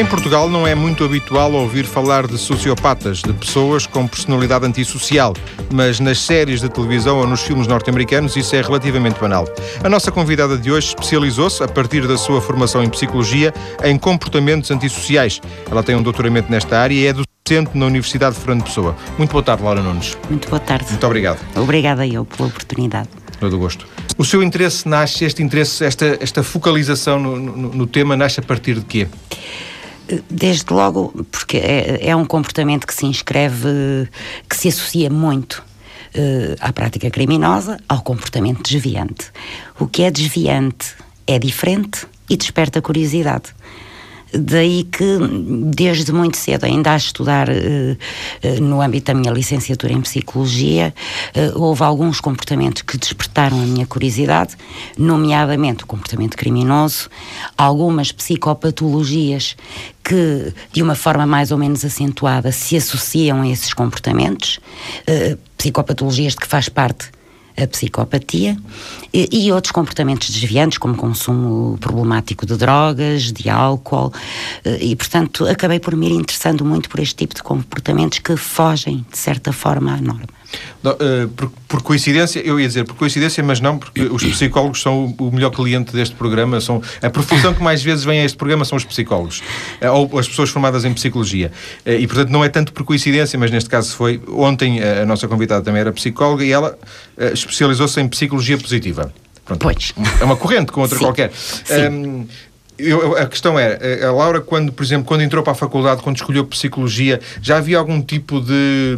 Em Portugal não é muito habitual ouvir falar de sociopatas, de pessoas com personalidade antissocial, mas nas séries de televisão ou nos filmes norte-americanos isso é relativamente banal. A nossa convidada de hoje especializou-se, a partir da sua formação em psicologia, em comportamentos antissociais. Ela tem um doutoramento nesta área e é docente na Universidade de Fernando Pessoa. Muito boa tarde, Laura Nunes. Muito boa tarde. Muito obrigado. Obrigada eu pela oportunidade. Todo gosto. O seu interesse nasce, este interesse, esta, esta focalização no, no, no tema nasce a partir de quê? Desde logo, porque é, é, um comportamento que se inscreve, que se associa muito uh, à prática criminosa, ao comportamento desviante. O que é desviante é diferente e desperta curiosidade. Daí que, desde muito cedo, ainda a estudar uh, uh, no âmbito da minha licenciatura em Psicologia, uh, houve alguns comportamentos que despertaram a minha curiosidade, nomeadamente o comportamento criminoso, algumas psicopatologias que, de uma forma mais ou menos acentuada, se associam a esses comportamentos, psicopatologias de que faz parte a psicopatia e, e, outros comportamentos desviantes, como consumo problemático de drogas, de álcool, eh, e portanto acabei por me ir interessando muito por este tipo de comportamentos que fogem, de certa forma, à norma. Não, uh, por, por, coincidência, eu ia dizer por coincidência, mas não, porque os psicólogos são o, o, melhor cliente deste programa. São, a profissão que mais vezes vem a este programa são os psicólogos, uh, ou as pessoas formadas em psicologia. Uh, e, portanto, não é tanto por coincidência, mas neste caso foi. Ontem a nossa convidada também era psicóloga e ela especializou-se em psicologia positiva. Pronto, pois. É uma corrente com outra Sim. qualquer. Sim. Um, eu, a questão é, a Laura, quando, por exemplo, quando entrou para a faculdade, quando escolheu psicologia, já havia algum tipo de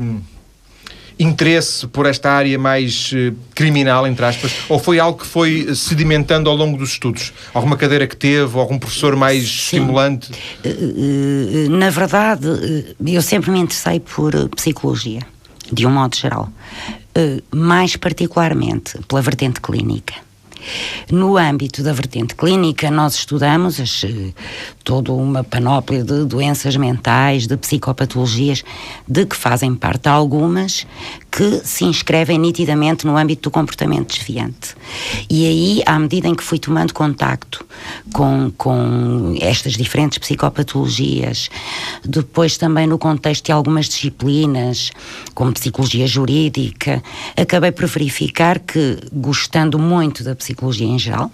interesse por esta área mais uh, criminal, entre aspas, ou foi algo que foi sedimentando ao longo dos estudos? Alguma cadeira que teve, algum professor mais Sim. estimulante? Uh, na verdade, eu sempre me interessei por psicologia, de um modo geral. mais particularmente pela vertente clínica. No âmbito da vertente clínica, nós estudamos as, toda uma panóplia de doenças mentais, de psicopatologias, de que fazem parte algumas que se inscrevem nitidamente no âmbito do comportamento desviante. E aí, à medida em que fui tomando contacto com, com estas diferentes psicopatologias, depois também no contexto de algumas disciplinas, como psicologia jurídica, acabei por verificar que, gostando muito da psicologia em geral,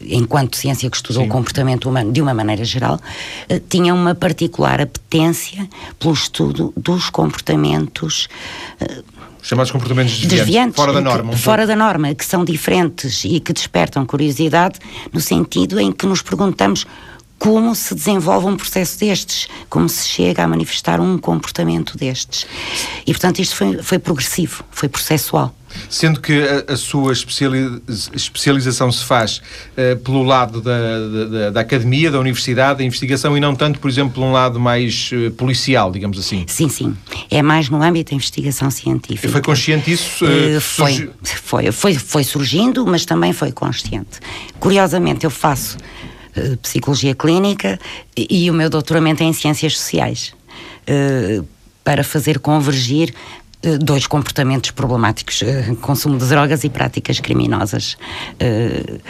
enquanto ciência que estudou Sim. o comportamento humano de uma maneira geral, uh, tinha uma particular apetência pelo estudo dos comportamentos. Chamados comportamentos desviantes, desviantes fora da norma. Um fora pouco. da norma, que são diferentes e que despertam curiosidade no sentido em que nos perguntamos como se desenvolve um processo destes, como se chega a manifestar um comportamento destes. E, portanto, isto foi, foi progressivo, foi processual. Sendo que a, a sua especialização se faz uh, pelo lado da, da, da, academia, da universidade, da investigação e não tanto, por exemplo, por um lado mais uh, policial, digamos assim. Sim, sim. É mais no âmbito da investigação científica. E foi consciente isso? Uh, foi, surgi... foi, foi, foi surgindo, mas também foi consciente. Curiosamente, eu faço psicologia clínica e, e, o meu doutoramento é em ciências sociais. para fazer convergir eh, dois comportamentos problemáticos, uh, consumo de drogas e práticas criminosas. Uh,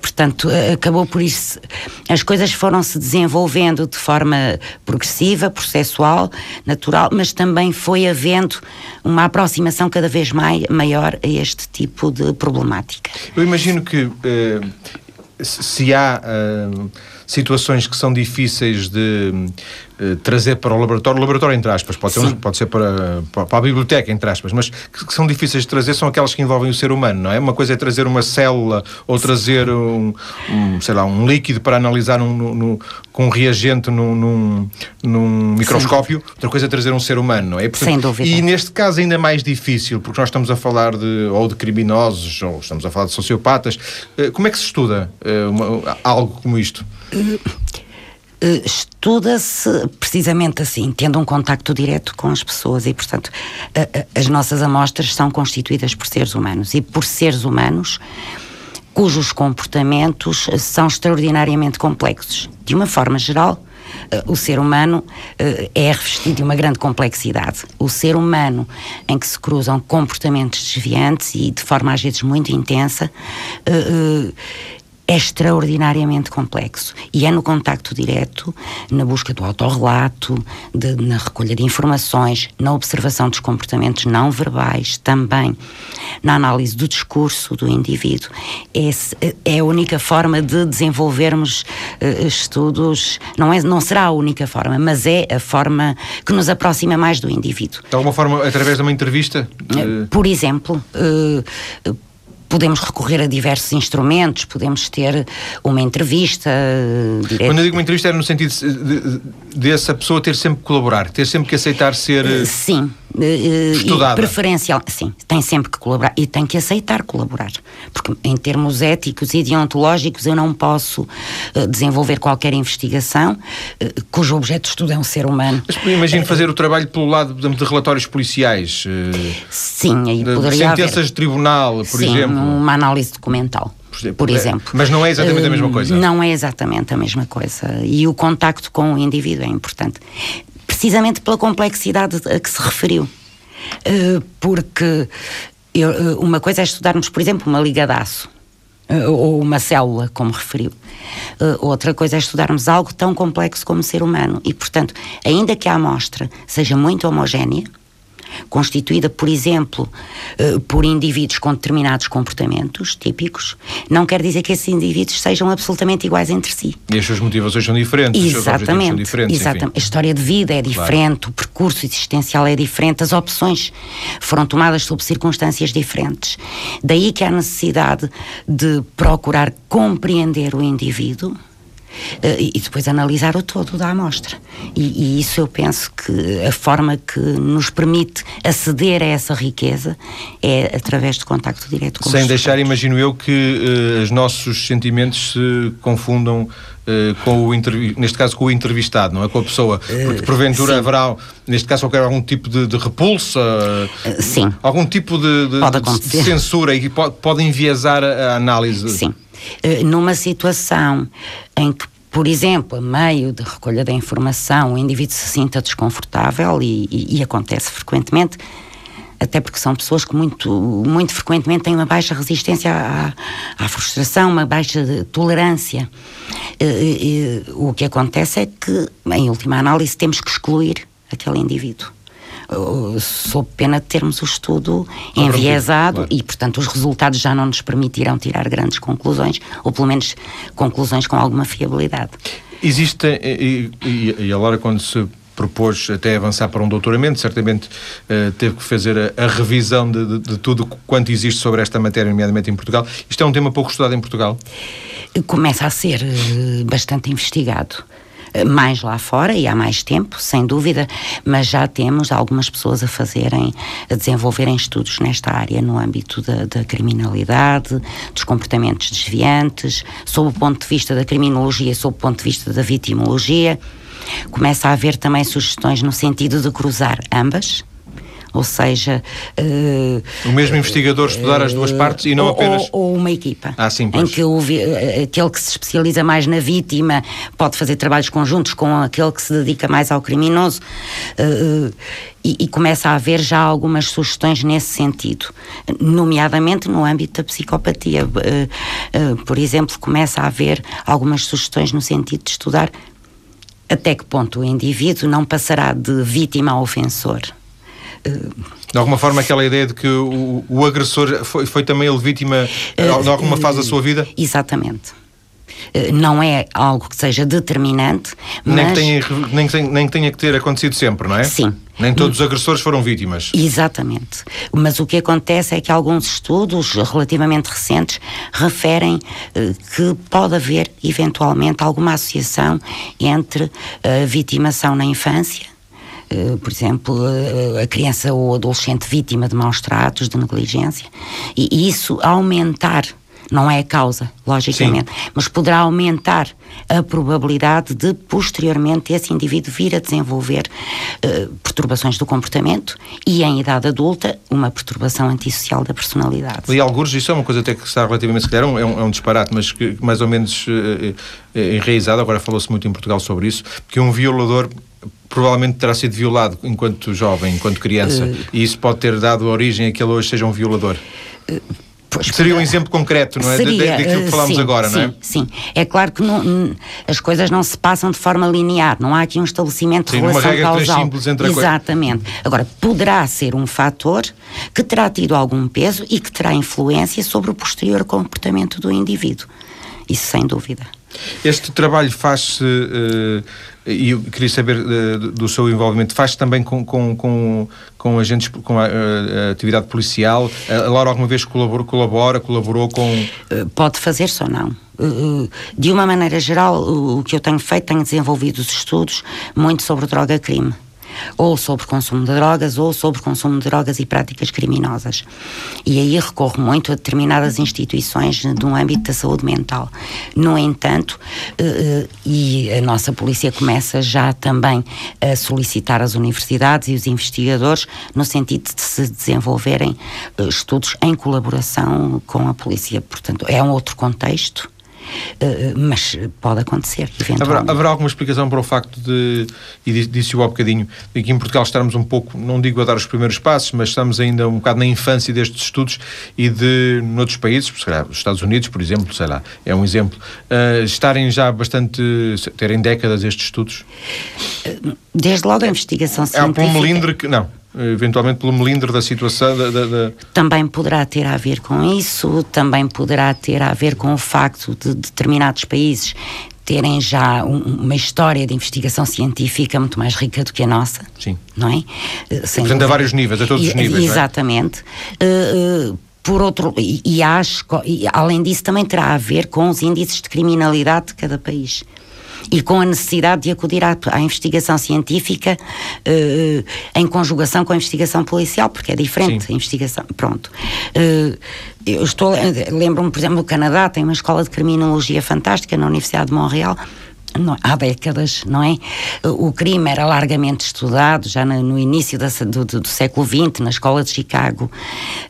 portanto, acabou por isso. As coisas foram se desenvolvendo de forma progressiva, processual, natural, mas também foi havendo uma aproximação cada vez mai, maior a este tipo de problemática. Eu imagino que se há situações que são difíceis de trazer para o laboratório, o laboratório entre aspas, pode ser, um, pode ser para, para, a biblioteca entre aspas, mas que, que, são difíceis de trazer são aquelas que envolvem o ser humano, não é? Uma coisa é trazer uma célula ou trazer um, um sei lá, um líquido para analisar um, no, com um reagente num, num, num microscópio, Sim. outra coisa é trazer um ser humano, não é? Portanto, Sem dúvida. E neste caso ainda mais difícil, porque nós estamos a falar de, ou de criminosos, ou estamos a falar de sociopatas. Uh, como é que se estuda uh, uma, algo como isto? Eh, estuda-se precisamente assim, tendo um contacto direto com as pessoas e, portanto, as nossas amostras são constituídas por seres humanos e por seres humanos cujos comportamentos são extraordinariamente complexos. De uma forma geral, eh, o ser humano eh, é revestido de uma grande complexidade. O ser humano em que se cruzam comportamentos desviantes e de forma às vezes muito intensa é extraordinariamente complexo e é no contacto direto, na busca do autorrelato, de, na recolha de informações, na observação dos comportamentos não verbais, também na análise do discurso do indivíduo. É, é a única forma de desenvolvermos uh, estudos, não, é, não será a única forma, mas é a forma que nos aproxima mais do indivíduo. De alguma forma, através de uma entrevista? De... Por exemplo, uh, podemos recorrer a diversos instrumentos, podemos ter uma entrevista. Direta. Quando eu digo uma entrevista, é no sentido de, de, de, essa pessoa ter sempre que colaborar, ter sempre que aceitar ser. Uh, sim. Uh, estudada. Preferencial, sim, tem sempre que colaborar e tem que aceitar colaborar. Porque, em termos éticos e deontológicos, eu não posso desenvolver qualquer investigação cujo objeto de estudo é um ser humano. Mas imagino fazer o trabalho pelo lado de relatórios policiais. sim, aí poderia. Sentenças haver... de tribunal, por sim, exemplo uma análise documental. Por exemplo. Mas não é exatamente a mesma coisa. Hum, não é exatamente a mesma coisa. E o contacto com o indivíduo é importante. Precisamente pela complexidade a que se referiu. Eh, porque eh, uma coisa é estudarmos, por exemplo, uma liga de aço eh, ou uma célula, como referiu. outra coisa é estudarmos algo tão complexo como o ser humano. E, portanto, ainda que a amostra seja muito homogénea, constituída, por exemplo, uh, por indivíduos com determinados comportamentos típicos, não quer dizer que esses indivíduos sejam absolutamente iguais entre si. E as suas motivações são diferentes, exatamente, são diferentes. Exatamente. A história de vida é diferente, claro. o percurso existencial é diferente, as opções foram tomadas sob circunstâncias diferentes. Daí que há necessidade de procurar compreender o indivíduo e depois analisar o todo da amostra. E, e, isso eu penso que a forma que nos permite aceder a essa riqueza é através de contacto direto com Sem deixar, imagino eu, que uh, os nossos sentimentos se confundam Uh, com o neste caso com o entrevistado, não é com a pessoa, porque porventura uh, haverá, neste caso, qualquer algum tipo de, de repulsa, uh, sim. algum tipo de, de, de censura e pode, pode enviesar a, a análise. Sim. Eh, numa situação em que por exemplo, a meio de recolha da informação, o indivíduo se sinta desconfortável e, e, e, acontece frequentemente, até porque são pessoas que muito, muito frequentemente têm uma baixa resistência à, à frustração, uma baixa tolerância. E, e, o que acontece é que, em última análise, temos que excluir aquele indivíduo sob pena de termos o estudo enviesado claro. e, portanto, os resultados já não nos permitirão tirar grandes conclusões, ou pelo menos conclusões com alguma fiabilidade. Existe, e, e, e agora quando se propôs até avançar para um doutoramento, certamente uh, teve que fazer a, a revisão de, de, de, tudo quanto existe sobre esta matéria, nomeadamente em Portugal. Isto é um tema pouco estudado em Portugal? Começa a ser uh, bastante investigado mais lá fora e há mais tempo, sem dúvida, mas já temos algumas pessoas a fazerem, a desenvolverem estudos nesta área no âmbito da, da criminalidade, dos comportamentos desviantes, sob o ponto de vista da criminologia, sob o ponto de vista da vitimologia. Começa a haver também sugestões no sentido de cruzar ambas ou seja... Uh, o mesmo investigador estudar as duas partes e não ou, apenas... Ou, uma equipa. Ah, sim, pois. Em que o, eh, aquele que se especializa mais na vítima pode fazer trabalhos conjuntos com aquele que se dedica mais ao criminoso. Uh, e, e, começa a haver já algumas sugestões nesse sentido, nomeadamente no âmbito da psicopatia. Uh, uh, por exemplo, começa a haver algumas sugestões no sentido de estudar até que ponto o indivíduo não passará de vítima a ofensor. De alguma forma, aquela ideia de que o, o agressor foi, foi, também ele vítima uh, de alguma fase da sua vida? Exatamente. Não é algo que seja determinante, nem, que tenha, nem, que tenha, nem que tenha que ter acontecido sempre, não é? Sim. Nem todos os agressores foram vítimas. Exatamente. Mas o que acontece é que alguns estudos relativamente recentes referem que pode haver, eventualmente, alguma associação entre a vitimação na infância eh, por exemplo, eh, a criança ou adolescente vítima de maus tratos, de negligência, e, isso aumentar não é a causa, logicamente, Sim. mas poderá aumentar a probabilidade de posteriormente esse indivíduo vir a desenvolver uh, perturbações do comportamento e em idade adulta uma perturbação antissocial da personalidade. E alguns, isso é uma coisa até que está relativamente, se calhar é um, é um disparate, mas que mais ou menos uh, enraizado, agora falou-se muito em Portugal sobre isso, que um violador provavelmente terá sido violado enquanto jovem, enquanto criança, uh, e isso pode ter dado origem a que ele hoje seja um violador. Uh, Pois, Seria um exemplo concreto, não é? Seria, daquilo que falámos sim, agora, sim, não é? Sim, é claro que não, as coisas não se passam de forma linear, não há aqui um estabelecimento sim, de relação regra causal. Simples entre Exatamente. A Agora, poderá ser um fator que terá tido algum peso e que terá influência sobre o posterior comportamento do indivíduo. Isso sem dúvida. Este trabalho faz-se, uh, e eu queria saber uh, do seu envolvimento, faz-se também com, com, com, com agentes, com a, a, atividade policial? A Laura alguma vez colabora, colabora colaborou com... Pode fazer-se ou não. De uma maneira geral, o que eu tenho feito, tenho desenvolvido os estudos muito sobre droga-crime ou sobre consumo de drogas, ou sobre consumo de drogas e práticas criminosas. E aí recorro muito a determinadas instituições no âmbito da saúde mental. No entanto, eh, e a nossa polícia começa já também a solicitar as universidades e os investigadores no sentido de se desenvolverem eh, estudos em colaboração com a polícia. Portanto, é um outro contexto eh, mas pode acontecer. Haverá, haverá, alguma explicação para o facto de, e disse-o há bocadinho, de que em Portugal estamos um pouco, não digo a dar os primeiros passos, mas estamos ainda um bocado na infância destes estudos e de, noutros países, se calhar, os Estados Unidos, por exemplo, sei lá, é um exemplo, uh, estarem já bastante, terem décadas estes estudos? Desde logo a investigação científica... É um melindre que, não, eventualmente pelo melindre da situação. Da, da, da... Também poderá ter a ver com isso, também poderá ter a ver com o facto de determinados países terem já um, uma história de investigação científica muito mais rica do que a nossa. Sim. Não é? Sem Portanto, a vários níveis, a todos e, os níveis. É? Exatamente. É? Uh, por outro, e, e acho, e, além disso, também terá a ver com os índices de criminalidade de cada país e com a necessidade de acudir à, à investigação científica uh, em conjugação com a investigação policial, porque é diferente Sim. a investigação. Pronto. Uh, eu estou lembro-me, por exemplo, no Canadá tem uma escola de criminologia fantástica na Universidade de Montreal não, há décadas, não é? O crime era largamente estudado já no, início da, do, do, século XX, na escola de Chicago,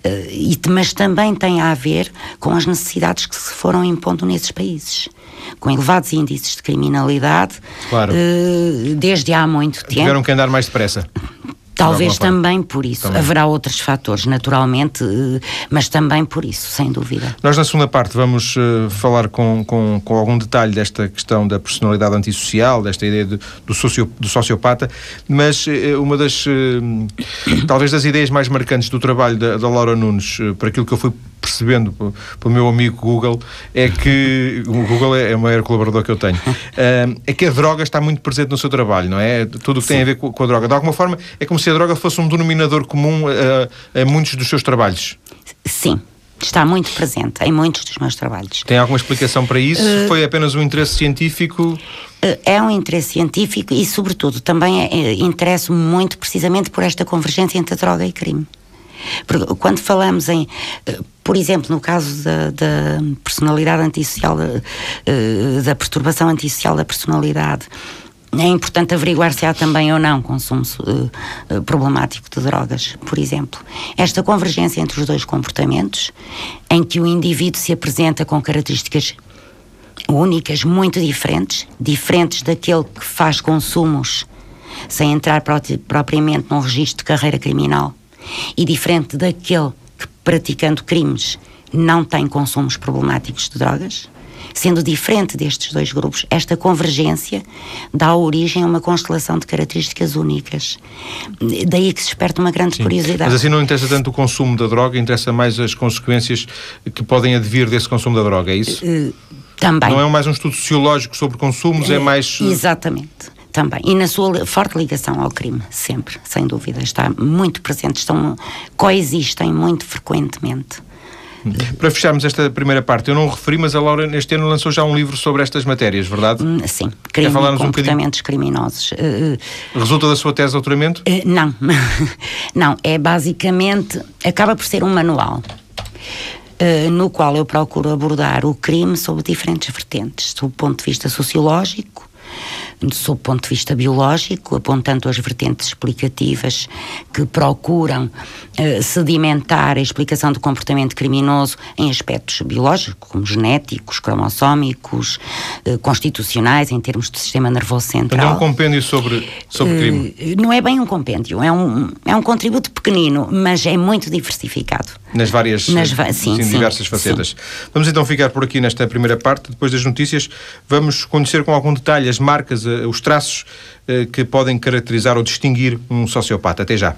uh, e, mas também tem a ver com as necessidades que se foram impondo nesses países. Com elevados índices de criminalidade, claro. uh, desde há muito tempo. Tiveram que andar mais depressa. Talvez também por isso. Também. Haverá outros fatores, naturalmente, eh, mas também por isso, sem dúvida. Nós, na segunda parte, vamos uh, falar com, com, com, algum detalhe desta questão da personalidade antissocial, desta ideia de, do, socio, do sociopata, mas uh, uma das, uh, talvez das ideias mais marcantes do trabalho da, da Laura Nunes, para aquilo que eu fui percebendo pelo meu amigo Google, é que o Google é, é o maior colaborador que eu tenho, é que a droga está muito presente no seu trabalho, não é? Tudo o que tem a ver com, a droga. De alguma forma, é como se a droga fosse um denominador comum a, a muitos dos seus trabalhos? Sim. Está muito presente em muitos dos meus trabalhos. Tem alguma explicação para isso? Uh, Foi apenas um interesse científico? É um interesse científico e, sobretudo, também é, é, interesso muito precisamente por esta convergência entre droga e crime. Porque quando falamos em, uh, por exemplo, no caso da, da personalidade antissocial, da perturbação antissocial da personalidade, é importante averiguar se há também ou não consumo uh, problemático de drogas, por exemplo. Esta convergência entre os dois comportamentos, em que o indivíduo se apresenta com características únicas, muito diferentes, diferentes daquele que faz consumos sem entrar propriamente num registro de carreira criminal, e diferente daquele que, praticando crimes, não tem consumos problemáticos de drogas Sendo diferente destes dois grupos, esta convergência dá origem a uma constelação de características únicas. Daí que se esperta uma grande Sim. curiosidade. Mas assim não interessa tanto o consumo da droga, interessa mais as consequências que podem advir desse consumo da droga, é isso? Uh, também. Não é mais um estudo sociológico sobre consumos, é mais. Uh, exatamente também. E na sua forte ligação ao crime, sempre, sem dúvida. Está muito presente, estão, coexistem muito frequentemente. Para fecharmos esta primeira parte, eu não referi, mas a Laura neste ano lançou já um livro sobre estas matérias, verdade? Hum, sim, crime e comportamentos um criminosos. Uh, Resulta da sua tese de doutoramento? Uh, não, não, é basicamente, acaba por ser um manual. No qual eu procuro abordar o crime sob diferentes vertentes, do ponto de vista sociológico, sob o ponto de vista biológico, apontando as vertentes explicativas que procuram uh, sedimentar a explicação do comportamento criminoso em aspectos biológicos, como genéticos, cromossómicos, uh, constitucionais, em termos do sistema nervoso central. Então é um compêndio sobre, sobre crime? Uh, não é bem um compêndio, é um, é um contributo pequenino, mas é muito diversificado. Nas várias, Nas va sim, sim, diversas facetas. Sim. Vamos então ficar por aqui nesta primeira parte, depois das notícias, vamos conhecer com algum detalhe as marcas, os traços que podem caracterizar ou distinguir um sociopata. Até já.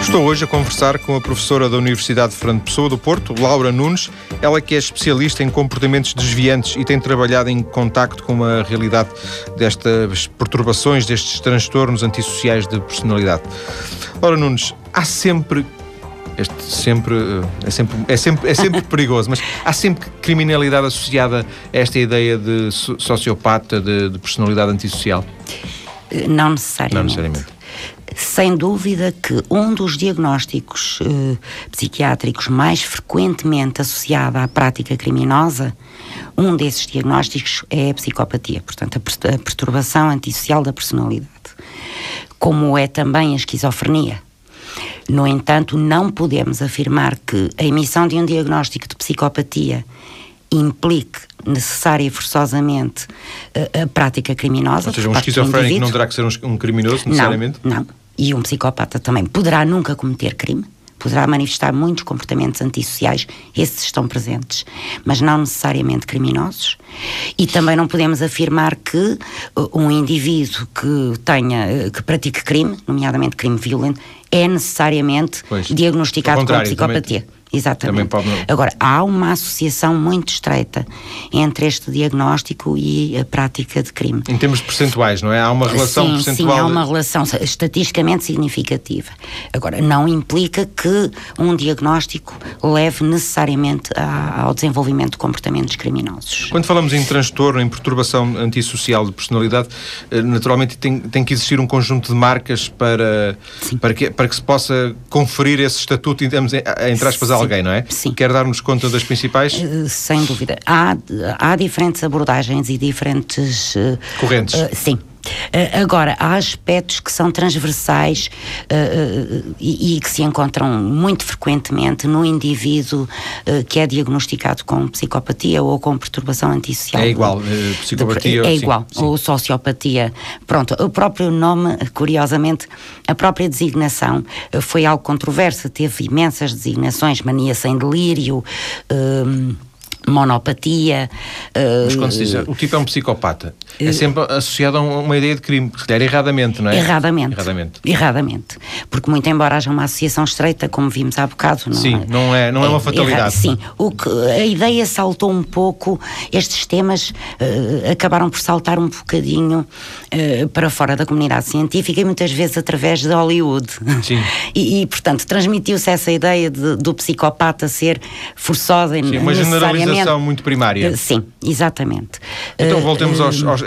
Estou hoje a conversar com a professora da Universidade de Fernando Pessoa do Porto, Laura Nunes, ela que é especialista em comportamentos desviantes e tem trabalhado em contacto com a realidade destas perturbações, destes transtornos antissociais de personalidade. Laura Nunes, há sempre este sempre é sempre é sempre é sempre perigoso, mas há sempre criminalidade associada a esta ideia de sociopata, de, de personalidade antissocial? Não necessariamente. Não necessariamente sem dúvida que um dos diagnósticos eh, psiquiátricos mais frequentemente associado à prática criminosa, um desses diagnósticos é a psicopatia, portanto, a, perturbação antissocial da personalidade, como é também a esquizofrenia. No entanto, não podemos afirmar que a emissão de um diagnóstico de psicopatia implique necessária e forçosamente a, a prática criminosa. Ou seja, um esquizofrénico não terá que ser um, criminoso, necessariamente? Não, não. E um psicopata também poderá nunca cometer crime, poderá manifestar muitos comportamentos antissociais, esses estão presentes, mas não necessariamente criminosos. E também não podemos afirmar que uh, um indivíduo que tenha, uh, que pratique crime, nomeadamente crime violento, é necessariamente pois, diagnosticado com psicopatia. Também Exatamente. Pode... Agora, há uma associação muito estreita entre este diagnóstico e a prática de crime. Em termos percentuais, não é? Há uma relação sim, percentual. Sim, há uma relação estatisticamente significativa. Agora, não implica que um diagnóstico leve necessariamente ao desenvolvimento de comportamentos criminosos. Quando falamos em transtorno, em perturbação antissocial de personalidade, eh, naturalmente tem, tem que existir um conjunto de marcas para, para, que, para que se possa conferir esse estatuto, entre aspas, alguém, não é? Sim. Quer dar-nos conta das principais? Uh, sem dúvida. Há, há diferentes abordagens e diferentes. Uh, Correntes. Uh, sim. Uh, agora, há aspectos que são transversais uh, uh, e, e, que se encontram muito frequentemente no indivíduo que é diagnosticado com psicopatia ou com perturbação antissocial. É igual, psicopatia. De, é igual, sim. ou sociopatia. Pronto, o próprio nome, curiosamente, a própria designação foi algo controverso, teve imensas designações, mania sem delírio monopatia. Mas quando se diz o tipo é um psicopata, é sempre associado a uma ideia de crime, se calhar erradamente, não é? Erradamente. Erradamente. Erradamente. Porque, muito embora haja uma associação estreita, como vimos há bocado, não sim, é? não é, não é, é uma fatalidade. sim, o que, a ideia saltou um pouco, estes temas uh, acabaram por saltar um bocadinho uh, para fora da comunidade científica e muitas vezes através de Hollywood. Sim. e, e portanto, transmitiu-se essa ideia de, do psicopata ser forçosa sim, uma generalização muito primária. Uh, sim, exatamente. Então voltemos aos, aos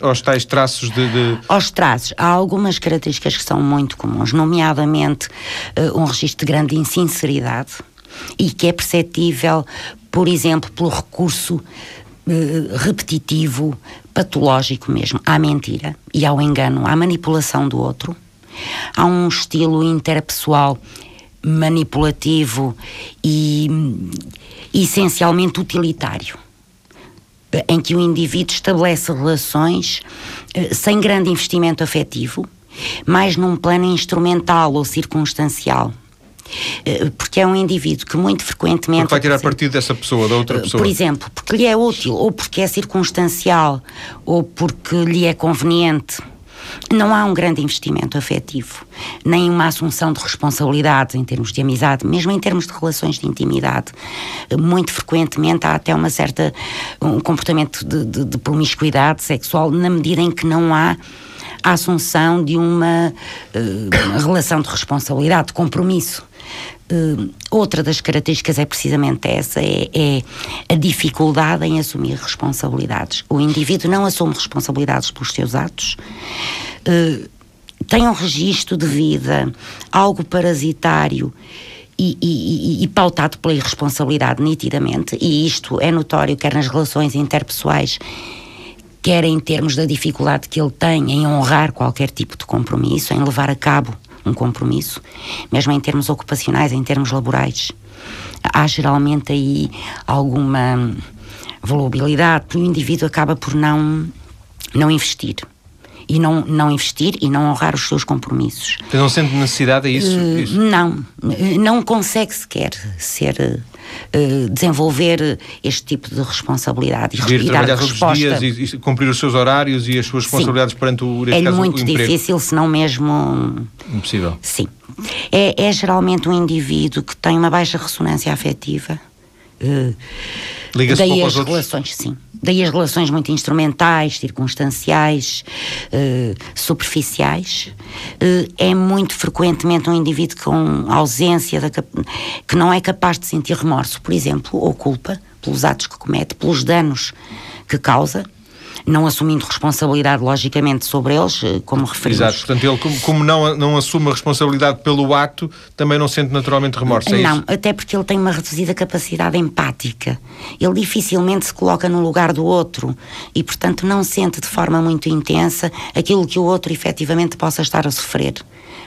aos tais traços de, de, Aos traços. Há algumas características que são muito comuns, nomeadamente um registro de grande insinceridade e que é perceptível, por exemplo, pelo recurso repetitivo, patológico mesmo, à mentira e ao engano, à manipulação do outro. Há um estilo interpessoal manipulativo e hum, essencialmente utilitário em que o indivíduo estabelece relações uh, sem grande investimento afetivo, mais num plano instrumental ou circunstancial. Uh, porque é um indivíduo que muito frequentemente. Porque vai tirar partido dessa pessoa, da outra eh, pessoa. Por exemplo, porque lhe é útil, ou porque é circunstancial, ou porque lhe é conveniente não há um grande investimento afetivo, nem uma assunção de responsabilidades em termos de amizade, mesmo em termos de relações de intimidade. Muito frequentemente há até uma certa um comportamento de, de, de promiscuidade sexual na medida em que não há a assunção de uma uh, relação de responsabilidade, de compromisso. Uh, outra das características é precisamente essa, é, é, a dificuldade em assumir responsabilidades. O indivíduo não assume responsabilidades pelos seus atos, uh, tem um registro de vida algo parasitário e, e, e, pautado pela irresponsabilidade nitidamente, e isto é notório quer nas relações interpessoais, quer em termos da dificuldade que ele tem em honrar qualquer tipo de compromisso, em levar a cabo um compromisso, mesmo em termos ocupacionais, em termos laborais. Há geralmente aí alguma volubilidade, porque o indivíduo acaba por não, não investir e não, não investir e não honrar os seus compromissos. Não sente necessidade a isso? Uh, isso? Não, não consegue sequer ser uh, desenvolver este tipo de responsabilidade e, Ir trabalhar todos os dias e, e, cumprir os seus horários e as suas responsabilidades Sim. perante o É caso, muito difícil, se não mesmo impossível. Sim. É, é geralmente um indivíduo que tem uma baixa ressonância afetiva. Uh, Liga-se pouco aos relações, sim. Daí as relações muito instrumentais, circunstanciais, uh, superficiais. Uh, é muito frequentemente um indivíduo com ausência, da, que não é capaz de sentir remorso, por exemplo, ou culpa pelos atos que comete, pelos danos que causa não assumindo responsabilidade, logicamente, sobre eles, eh, como referimos. Exato, portanto, ele, como, como não, não assume a responsabilidade pelo ato, também não sente naturalmente remorso, é Não, isso? até porque ele tem uma reduzida capacidade empática. Ele dificilmente se coloca no lugar do outro e, portanto, não sente de forma muito intensa aquilo que o outro efetivamente possa estar a sofrer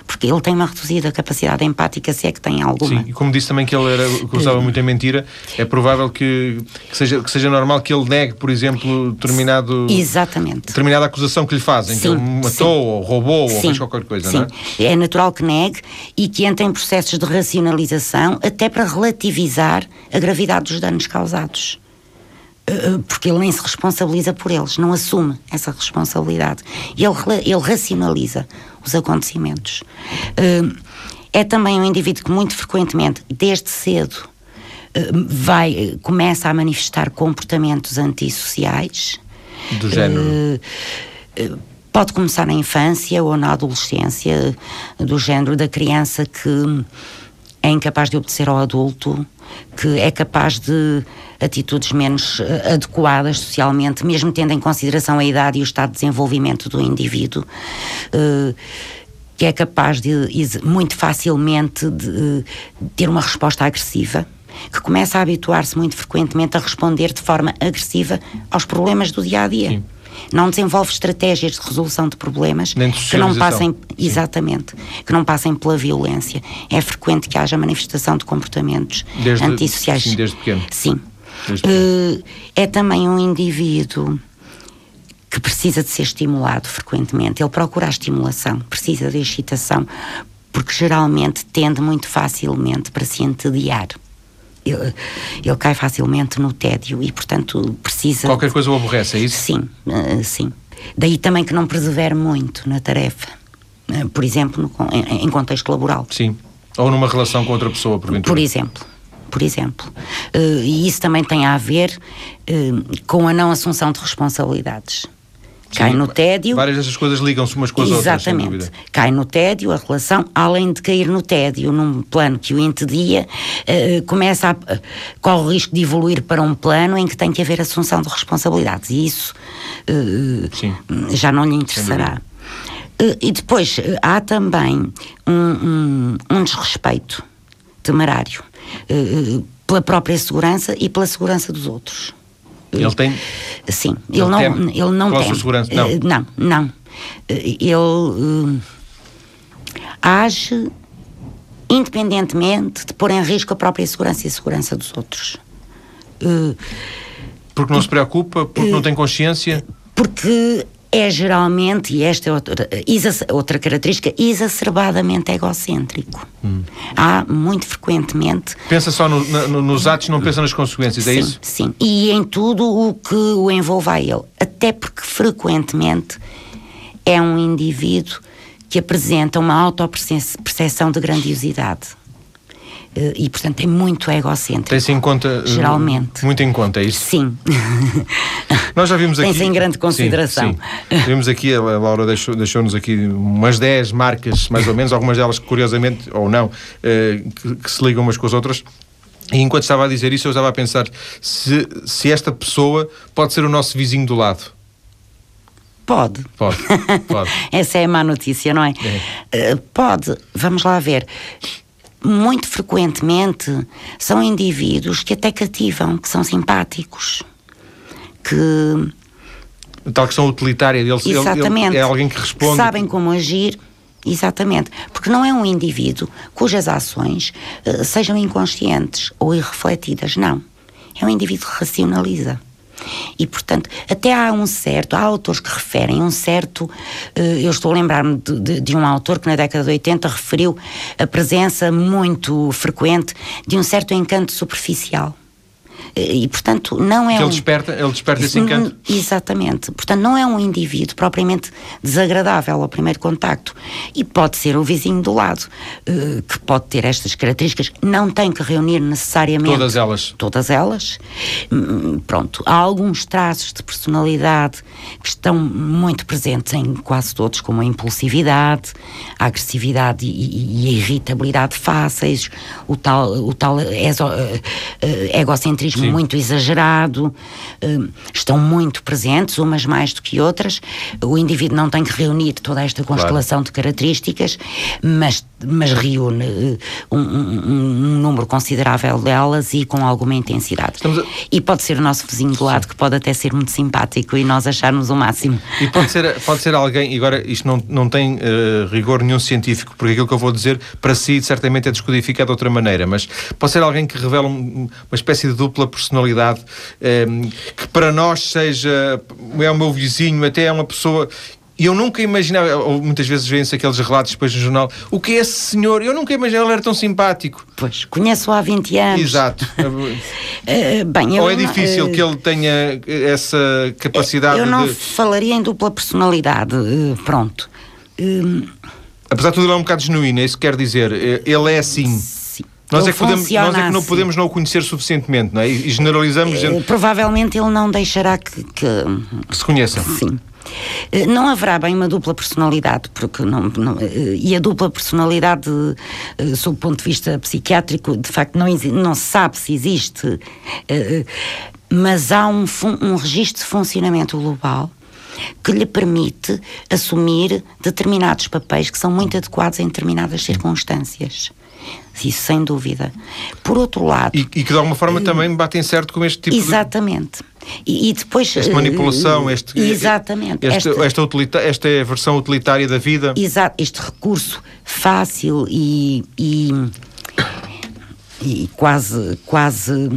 porque ele tem uma reduzida capacidade empática, se é que tem alguma. Sim, e como disse também que ele era, que usava muita mentira, é provável que, que, seja, que seja normal que ele negue, por exemplo, determinado, Exatamente. determinada acusação que lhe fazem, sim, que ele matou, sim. ou roubou, sim, ou fez qualquer coisa, sim. não é? É natural que negue e que entre em processos de racionalização até para relativizar a gravidade dos danos causados. Eh, eh, porque ele nem se responsabiliza por eles, não assume essa responsabilidade. Ele, ele racionaliza os acontecimentos. Eh, é também um indivíduo que muito frequentemente, desde cedo, vai, começa a manifestar comportamentos antissociais. Do género? Pode começar na infância ou na adolescência, do género da criança que é incapaz de obedecer ao adulto, que é capaz de atitudes menos uh, adequadas socialmente, mesmo tendo em consideração a idade e o estado de desenvolvimento do indivíduo. Que é capaz de, muito facilmente de ter uma resposta agressiva, que começa a habituar-se muito frequentemente a responder de forma agressiva aos problemas do dia a dia. Sim. Não desenvolve estratégias de resolução de problemas de que não passem exatamente, que não passem pela violência. É frequente que haja manifestação de comportamentos desde, antissociais. Sim, desde pequeno. Sim. Uh, é também um indivíduo que precisa de ser estimulado frequentemente. Ele procura a estimulação, precisa de excitação, porque geralmente tende muito facilmente para se entediar. Ele, ele, cai facilmente no tédio e, portanto, precisa. Qualquer coisa o aborrece, é isso? Sim, uh, sim. Daí também que não persevere muito na tarefa, uh, por exemplo, no, em, em, contexto laboral. Sim. Ou numa relação com outra pessoa, porventura. Por exemplo por exemplo. Uh, e isso também tem a ver uh, com a não assunção de responsabilidades. Cai no tédio. Várias dessas coisas ligam-se umas com as exatamente, outras. Exatamente. Cai no tédio, a relação, além de cair no tédio num plano que o entedia, uh, começa a. Uh, corre o risco de evoluir para um plano em que tem que haver assunção de responsabilidades. E isso uh, já não lhe interessará. e depois há também um, um, um desrespeito temerário pela própria segurança e pela segurança dos outros. Ele tem? Sim, ele, ele não, tem. ele não tem. segurança? Não, uh, não. não. ele age independentemente de pôr em risco a própria segurança e a segurança dos outros. porque não se preocupa? Porque não tem consciência? Porque é geralmente, e esta é outra, outra característica, exacerbadamente egocêntrico. Hum. Há muito frequentemente. Pensa só no, no, nos atos, não pensa nas consequências, é sim, é isso? Sim, e em tudo o que o envolve a ele. Até porque frequentemente é um indivíduo que apresenta uma autoperceção de grandiosidade. Eh, e, portanto, é muito egocêntrico. Tem-se em conta. Eh, geralmente. Muito em conta, é isso? Sim. Nós já vimos aqui. Tem-se em grande consideração. Sim, sim. Vimos aqui, a Laura deixou-nos deixou aqui umas 10 marcas, mais ou menos, algumas delas, curiosamente, ou não, eh, que, que se ligam umas com as outras. E enquanto estava a dizer isso, eu estava a pensar se, se esta pessoa pode ser o nosso vizinho do lado. Pode. Pode. pode. Essa é a má notícia, não é? é. Uh, pode. Vamos lá ver muito frequentemente são indivíduos que até cativam, que são simpáticos, que tal questão utilitária deles, Exatamente. Ele é alguém que responde. Sabem como agir. Exatamente, porque não é um indivíduo cujas ações uh, sejam inconscientes ou irrefletidas, não. É um indivíduo que racionaliza. E, portanto, até há um certo, há autores que referem um certo. Uh, eu estou a lembrar-me de, de, de, um autor que na década de 80 referiu a presença muito frequente de um certo encanto superficial e, portanto, não é que um... ele desperta, ele desperta esse encanto. Exatamente. Portanto, não é um indivíduo propriamente desagradável ao primeiro contacto. E pode ser o vizinho do lado, uh, que pode ter estas características. Não tem que reunir necessariamente... Todas elas. Todas elas. Hum, pronto. Há alguns traços de personalidade que estão muito presentes em quase todos, como a impulsividade, a agressividade e, e a irritabilidade fáceis, o tal, o tal uh, uh, egocentrismo Sim. muito exagerado, uh, estão muito presentes, umas mais do que outras. O indivíduo não tem que reunir toda esta constelação claro. de características, mas, mas reúne uh, um, um, um, número considerável delas e com alguma intensidade. A... E pode ser o nosso vizinho do lado, Sim. que pode até ser muito simpático e nós acharmos o máximo. E pode ser, pode ser alguém, e agora isto não, não tem uh, rigor nenhum científico, porque aquilo que eu vou dizer para si certamente é descodificado de outra maneira, mas pode ser alguém que revela uma espécie de dupla personalidade um, que para nós seja é o meu vizinho, até é uma pessoa e eu nunca imaginava, ou muitas vezes vêem-se aqueles relatos depois no jornal, o que é esse senhor? Eu nunca imaginava, ele era tão simpático. Pois, conheço-o há 20 anos. Exato. uh, bem, ou é difícil uh, que ele tenha essa capacidade eu não de... falaria em dupla personalidade, uh, pronto. Apesar de tudo, ele é um bocado genuíno, é isso que quer dizer. Ele é assim. Nós é, que podemos, nós é que não assim. podemos não o conhecer suficientemente, não é? E generalizamos. Uh, provavelmente ele não deixará que, que, que se conheça. Sim. Eh, não haverá bem uma dupla personalidade, porque não, não, eh, e a dupla personalidade, sob o ponto de vista psiquiátrico, de facto não, não se sabe se existe, mas há um, um registro de funcionamento global que lhe permite assumir determinados papéis que são muito adequados em determinadas circunstâncias. Isso sem dúvida. Por outro lado. E, e que de alguma forma uh, também batem certo com este tipo exatamente. de. Exatamente. E, e, depois. Esta manipulação, este. Exatamente. Este, esta, esta, utilita, esta é a versão utilitária da vida. Exato. Este recurso fácil e. e, e quase. quase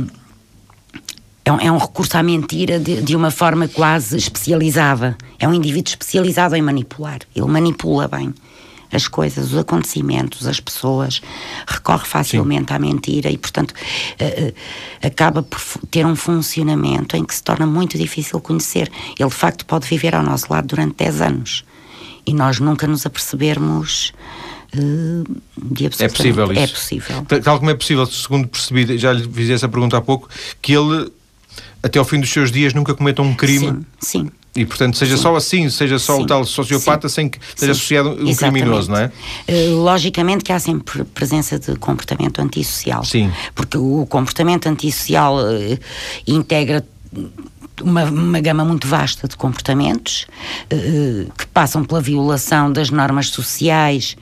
é um, é um, recurso à mentira de, de, uma forma quase especializada. É um indivíduo especializado em manipular. Ele manipula bem as coisas, os acontecimentos, as pessoas, recorre facilmente Sim. à mentira e, portanto, uh, uh, acaba por ter um funcionamento em que se torna muito difícil conhecer. Ele, de facto, pode viver ao nosso lado durante 10 anos e nós nunca nos apercebermos. Uh, é possível isso? É possível. Tal como é possível, segundo percebi, já lhe fiz essa pergunta há pouco, que ele, até ao fim dos seus dias, nunca cometa um crime. Sim, sim. E, portanto, seja Sim. só assim, seja só Sim. o tal sociopata Sim. sem que esteja associado um Exatamente. criminoso, não é? Uh, logicamente que há sempre presença de comportamento antissocial. Sim. Porque o comportamento antissocial uh, integra uma, uma, gama muito vasta de comportamentos uh, que passam pela violação das normas sociais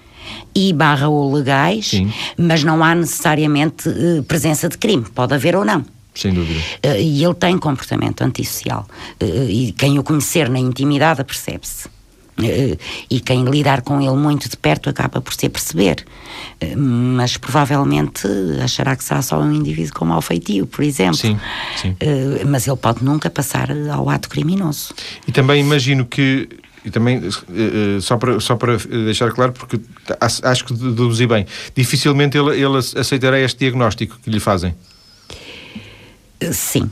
e barra ou legais, Sim. mas não há necessariamente uh, presença de crime. Pode haver ou não. Sem dúvida. Uh, e ele tem comportamento antissocial. Uh, e quem o conhecer na intimidade percebe-se. Uh, e quem lidar com ele muito de perto acaba por se perceber. Uh, mas provavelmente achará que será só um indivíduo com mau feitio, por exemplo. Sim, sim. Uh, mas ele pode nunca passar ao ato criminoso. E também imagino que. E também, só para, só para deixar claro, porque acho que deduzi bem, dificilmente ele, ele aceitará este diagnóstico que lhe fazem. Sim.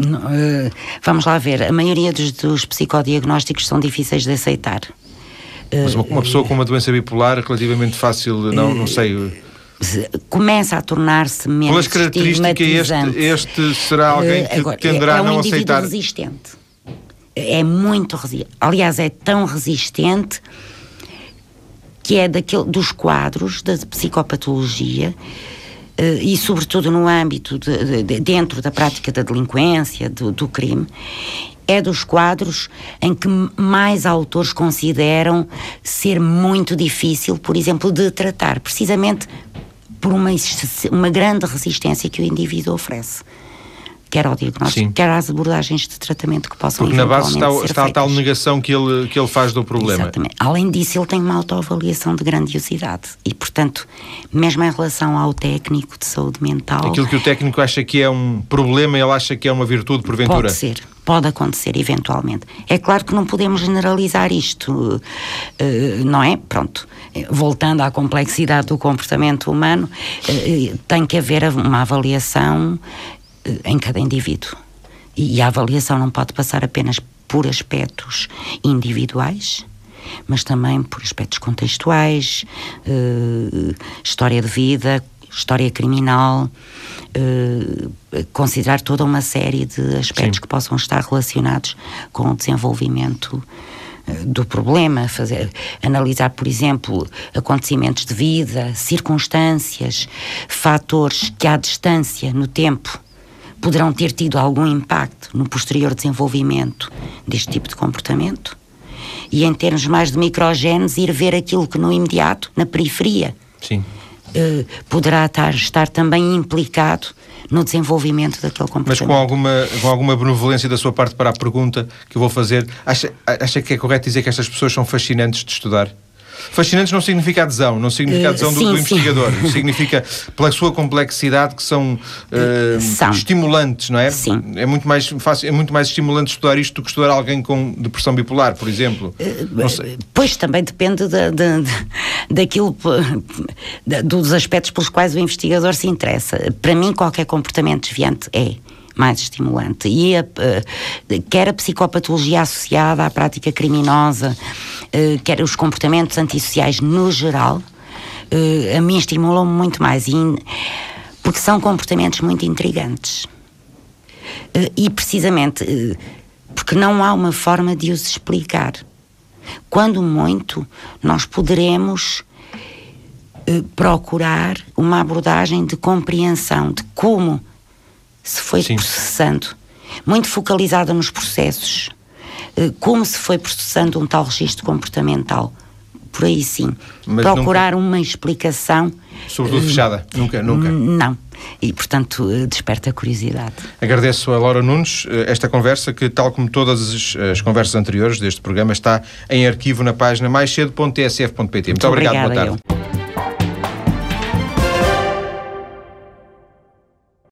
Eh, vamos lá ver, a maioria dos, dos psicodiagnósticos são difíceis de aceitar. Mas uma, uma, pessoa com uma doença bipolar relativamente fácil, não, não sei. Começa a tornar-se menos Pelas características, este, este será alguém que Agora, tenderá é um a não aceitar. resistente. É muito resistente. Aliás, é tão resistente que é daquele, dos quadros da psicopatologia eh, e, sobretudo, no âmbito de, de, dentro da prática da delinquência, do, do crime, é dos quadros em que mais autores consideram ser muito difícil, por exemplo, de tratar, precisamente por uma, uma grande resistência que o indivíduo oferece quer ao diagnóstico, Sim. quer às abordagens de tratamento que possam Porque na base está, está a tal negação que ele, que ele faz do problema. Exatamente. Além disso, ele tem uma autoavaliação de grandiosidade e, portanto, mesmo em relação ao técnico de saúde mental... Aquilo que o técnico acha que é um problema, ele acha que é uma virtude, porventura? Pode ser. Pode acontecer, eventualmente. É claro que não podemos generalizar isto, eh, não é? Pronto. Voltando à complexidade do comportamento humano, eh, tem que haver uma avaliação em cada indivíduo. E a avaliação não pode passar apenas por aspectos individuais, mas também por aspectos contextuais, uh, história de vida, história criminal, uh, considerar toda uma série de aspectos Sim. que possam estar relacionados com o desenvolvimento eh, do problema, fazer, analisar, por exemplo, acontecimentos de vida, circunstâncias, fatores que à distância no tempo poderão ter tido algum impacto no posterior desenvolvimento deste tipo de comportamento. E em termos mais de microgenes, ir ver aquilo que no imediato, na periferia, eh, poderá estar, estar também implicado no desenvolvimento daquele comportamento. Mas com alguma, com alguma benevolência da sua parte para a pergunta que eu vou fazer, acha, acha que é correto dizer que estas pessoas são fascinantes de estudar? Fascinantes não significa adesão, não significa eh, adesão uh, sim, do, do investigador, significa pela sua complexidade que são, uh, são, estimulantes, não é? Sim. É muito mais fácil, é muito mais estimulante estudar isto do que estudar alguém com depressão bipolar, por exemplo. Uh, pois também depende de, de, de, daquilo dos aspectos pelos quais o investigador se interessa. Para mim, qualquer comportamento desviante é mais estimulante. E a, uh, quer a psicopatologia associada à prática criminosa, uh, quer os comportamentos antissociais no geral, uh, a mim estimulam-me muito mais. Porque são comportamentos muito intrigantes. e precisamente porque não há uma forma de os explicar. Quando muito, nós poderemos procurar uma abordagem de compreensão de como se foi Sim. processando, muito focalizada nos processos, eh, como se foi processando um tal registro comportamental. Por aí sim. Mas Procurar nunca... uma explicação. Sobretudo uh, fechada, nunca, nunca. Não. E, portanto, uh, desperta a curiosidade. Agradeço a Laura Nunes esta conversa, que, tal como todas as, as, conversas anteriores deste programa, está em arquivo na página maiscedo.tsf.pt. Muito, Muito obrigado, boa tarde. Eu.